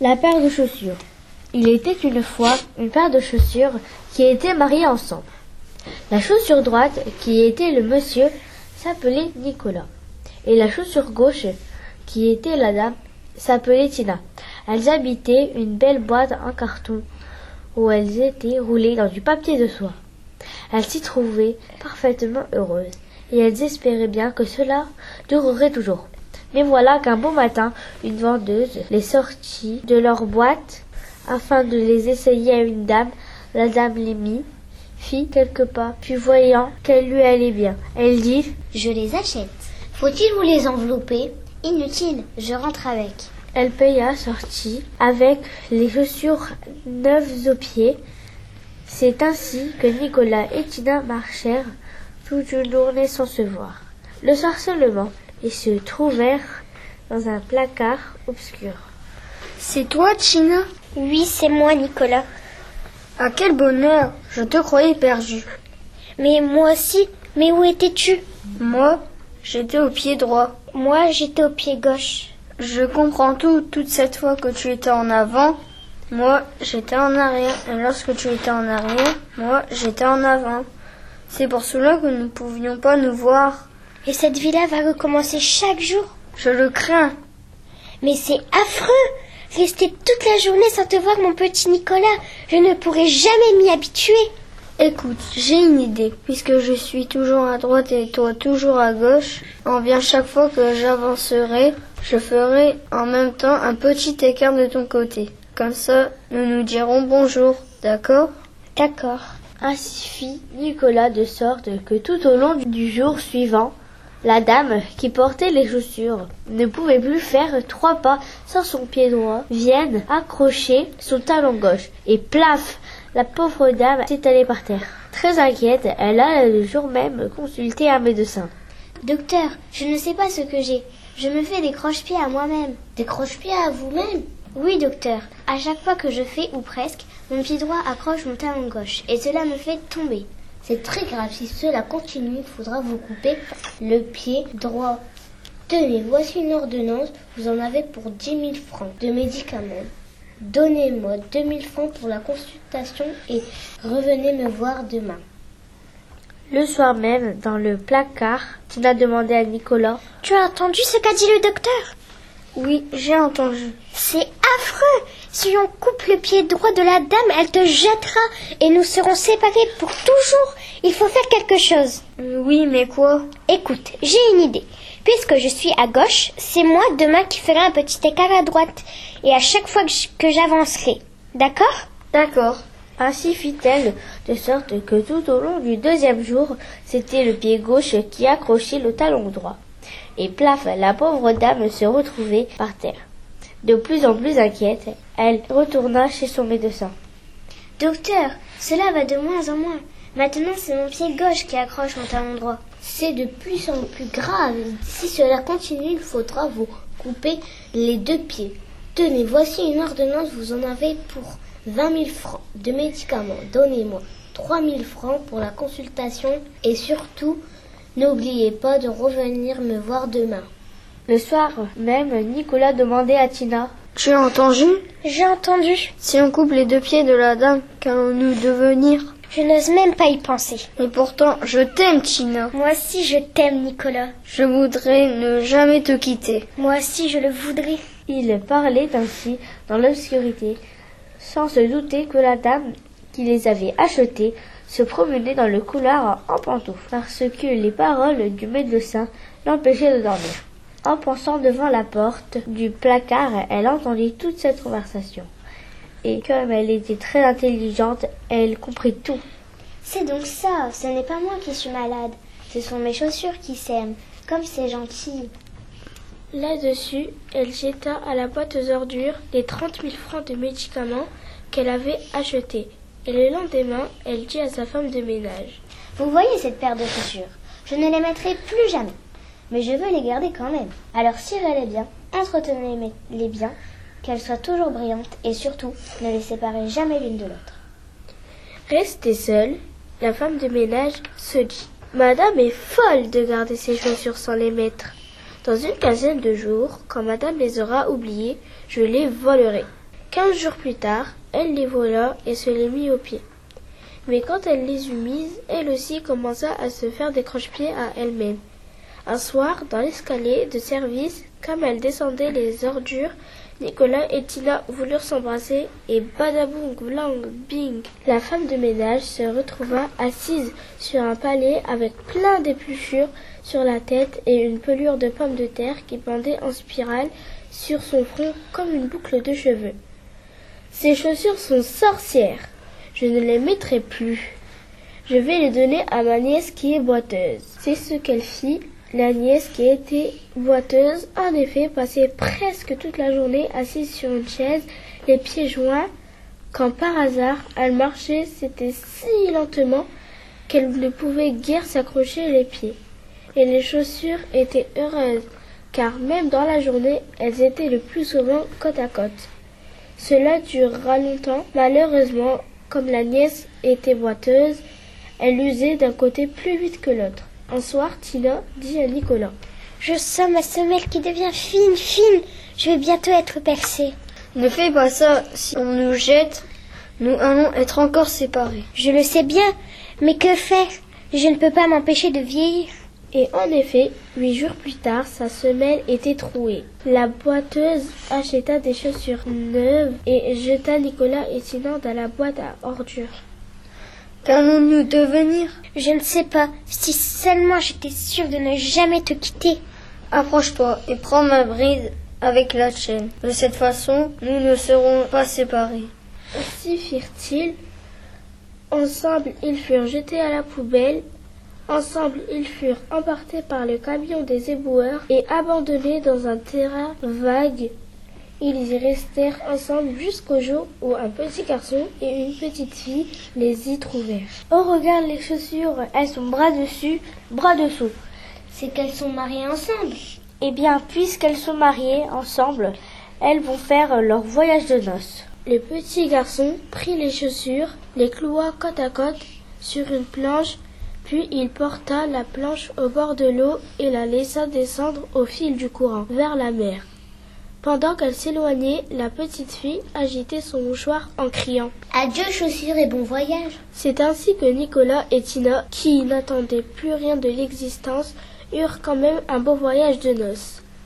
La paire de chaussures. Il était une fois une paire de chaussures qui étaient mariées ensemble. La chaussure droite, qui était le monsieur, s'appelait Nicolas. Et la chaussure gauche, qui était la dame, s'appelait Tina. Elles habitaient une belle boîte en carton où elles étaient roulées dans du papier de soie. Elles s'y trouvaient parfaitement heureuses et elles espéraient bien que cela durerait toujours. Mais voilà qu'un beau matin, une vendeuse les sortit de leur boîte afin de les essayer à une dame. La dame les mit, fit quelques pas, puis voyant qu'elle lui allait bien, elle dit Je les achète. Faut-il vous les envelopper? Inutile, je rentre avec. Elle paya, sortit, avec les chaussures neuves aux pieds. C'est ainsi que Nicolas et Tina marchèrent toute une journée sans se voir. Le soir ils se trouvèrent dans un placard obscur. C'est toi, Tina Oui, c'est moi, Nicolas. Ah, quel bonheur Je te croyais perdu. Mais moi aussi. Mais où étais-tu? Moi, j'étais au pied droit. Moi, j'étais au pied gauche. Je comprends tout toute cette fois que tu étais en avant. Moi, j'étais en arrière. Et lorsque tu étais en arrière, moi, j'étais en avant. C'est pour cela que nous ne pouvions pas nous voir. Et cette vie-là va recommencer chaque jour Je le crains. Mais c'est affreux Rester toute la journée sans te voir, mon petit Nicolas. Je ne pourrai jamais m'y habituer. Écoute, j'ai une idée. Puisque je suis toujours à droite et toi toujours à gauche, en bien chaque fois que j'avancerai, je ferai en même temps un petit écart de ton côté. Comme ça, nous nous dirons bonjour. D'accord? D'accord. Ainsi fit Nicolas de sorte que tout au long du jour suivant, la dame qui portait les chaussures ne pouvait plus faire trois pas sans son pied droit vienne accrocher son talon gauche. Et plaf La pauvre dame s'étalait par terre. Très inquiète, elle alla le jour même consulter un médecin. Docteur, je ne sais pas ce que j'ai. Je me fais des croche-pieds à moi-même. Des croche-pieds à vous-même? Oui, docteur. À chaque fois que je fais, ou presque, mon pied droit accroche mon talon gauche. Et cela me fait tomber. C'est très grave. Si cela continue, il faudra vous couper le pied droit. Tenez, voici une ordonnance. Vous en avez pour 10 000 francs de médicaments. Donnez-moi 2 000 francs pour la consultation et revenez me voir demain. Le soir même, dans le placard, Tina demandait à Nicolas Tu as entendu ce qu'a dit le docteur? Oui, j'ai entendu. C'est affreux Si on coupe le pied droit de la dame, elle te jettera et nous serons séparés pour toujours. Il faut faire quelque chose. Oui, mais quoi? Écoute, j'ai une idée. Puisque je suis à gauche, c'est moi demain qui ferai un petit écart à droite. Et à chaque fois que j'avancerai. D'accord? D'accord. Ainsi fit-elle, de sorte que tout au long du deuxième jour, c'était le pied gauche qui accrochait le talon droit. Et plaf, la pauvre dame se retrouvait par terre. De plus en plus inquiète, elle retourna chez son médecin. Docteur, cela va de moins en moins. Maintenant, c'est mon pied gauche qui accroche mon talon droit. C'est de plus en plus grave. Si cela continue, il faudra vous couper les deux pieds. Tenez, voici une ordonnance. Vous en avez pour 20 000 francs de médicaments. Donnez-moi 3 000 francs pour la consultation et surtout, n'oubliez pas de revenir me voir demain. Le soir même, Nicolas demandait à Tina Tu as entendu? J'ai entendu. Si on coupe les deux pieds de la dame, qu'allons-nous devenir Je n'ose même pas y penser. Mais pourtant, je t'aime, Tina. Moi aussi, je t'aime, Nicolas. Je voudrais ne jamais te quitter. Moi aussi, je le voudrais. Il parlait ainsi dans l'obscurité, sans se douter que la dame qui les avait achetés se promenait dans le couloir en pantoufles, parce que les paroles du médecin l'empêchaient de dormir. En pensant devant la porte du placard, elle entendit toute cette conversation. Et comme elle était très intelligente, elle comprit tout. C'est donc ça, ce n'est pas moi qui suis malade, ce sont mes chaussures qui s'aiment. Comme c'est gentil. Là-dessus, elle jeta à la boîte aux ordures les trente mille francs de médicaments qu'elle avait achetés. Et le lendemain, elle dit à sa femme de ménage Vous voyez cette paire de chaussures Je ne les mettrai plus jamais. Mais je veux les garder quand même. Alors cirez-les bien, entretenez-les bien, qu'elles soient toujours brillantes et surtout, ne les séparez jamais l'une de l'autre. Restée seule, la femme de ménage se dit Madame est folle de garder ses chaussures sans les mettre. Dans une quinzaine de jours, quand madame les aura oubliées, je les volerai. Quinze jours plus tard, elle les vola et se les mit aux pieds. Mais quand elle les eut mises, elle aussi commença à se faire des croche-pieds à elle-même. Un soir, dans l'escalier de service, comme elle descendait les ordures, Nicolas et Tina voulurent s'embrasser et badaboum, blang, bing. La femme de ménage se retrouva assise sur un palais avec plein d'épluchures sur la tête et une pelure de pommes de terre qui pendait en spirale sur son front comme une boucle de cheveux. Ces chaussures sont sorcières. Je ne les mettrai plus. Je vais les donner à ma nièce qui est boiteuse. C'est ce qu'elle fit la nièce, qui était boiteuse, en effet, passait presque toute la journée assise sur une chaise, les pieds joints, quand par hasard elle marchait, c'était si lentement qu'elle ne pouvait guère s'accrocher les pieds. Et les chaussures étaient heureuses, car même dans la journée, elles étaient le plus souvent côte à côte. Cela dura longtemps. Malheureusement, comme la nièce était boiteuse, elle usait d'un côté plus vite que l'autre. Un soir, Tina dit à Nicolas Je sens ma semelle qui devient fine, fine. Je vais bientôt être percée. Ne fais pas ça. Si on nous jette, nous allons être encore séparés. Je le sais bien, mais que faire? Je ne peux pas m'empêcher de vieillir. Et en effet, huit jours plus tard, sa semelle était trouée. La boiteuse acheta des chaussures neuves et jeta Nicolas et Tina dans la boîte à ordures. Qu'allons-nous devenir? Je ne sais pas. Si seulement j'étais sûre de ne jamais te quitter. Approche-toi et prends ma bride avec la chaîne. De cette façon, nous ne serons pas séparés. Ainsi firent-ils. Ensemble, ils furent jetés à la poubelle. Ensemble, ils furent emportés par le camion des éboueurs et abandonnés dans un terrain vague ils y restèrent ensemble jusqu'au jour où un petit garçon et une petite fille les y trouvèrent. Oh, regarde les chaussures, elles sont bras dessus, bras dessous. C'est qu'elles sont mariées ensemble. Eh bien, puisqu'elles sont mariées ensemble, elles vont faire leur voyage de noces. Le petit garçon prit les chaussures, les cloua côte à côte sur une planche, puis il porta la planche au bord de l'eau et la laissa descendre au fil du courant vers la mer. Pendant qu'elle s'éloignait, la petite fille agitait son mouchoir en criant Adieu chaussures et bon voyage. C'est ainsi que Nicolas et Tina, qui n'attendaient plus rien de l'existence, eurent quand même un beau voyage de noces.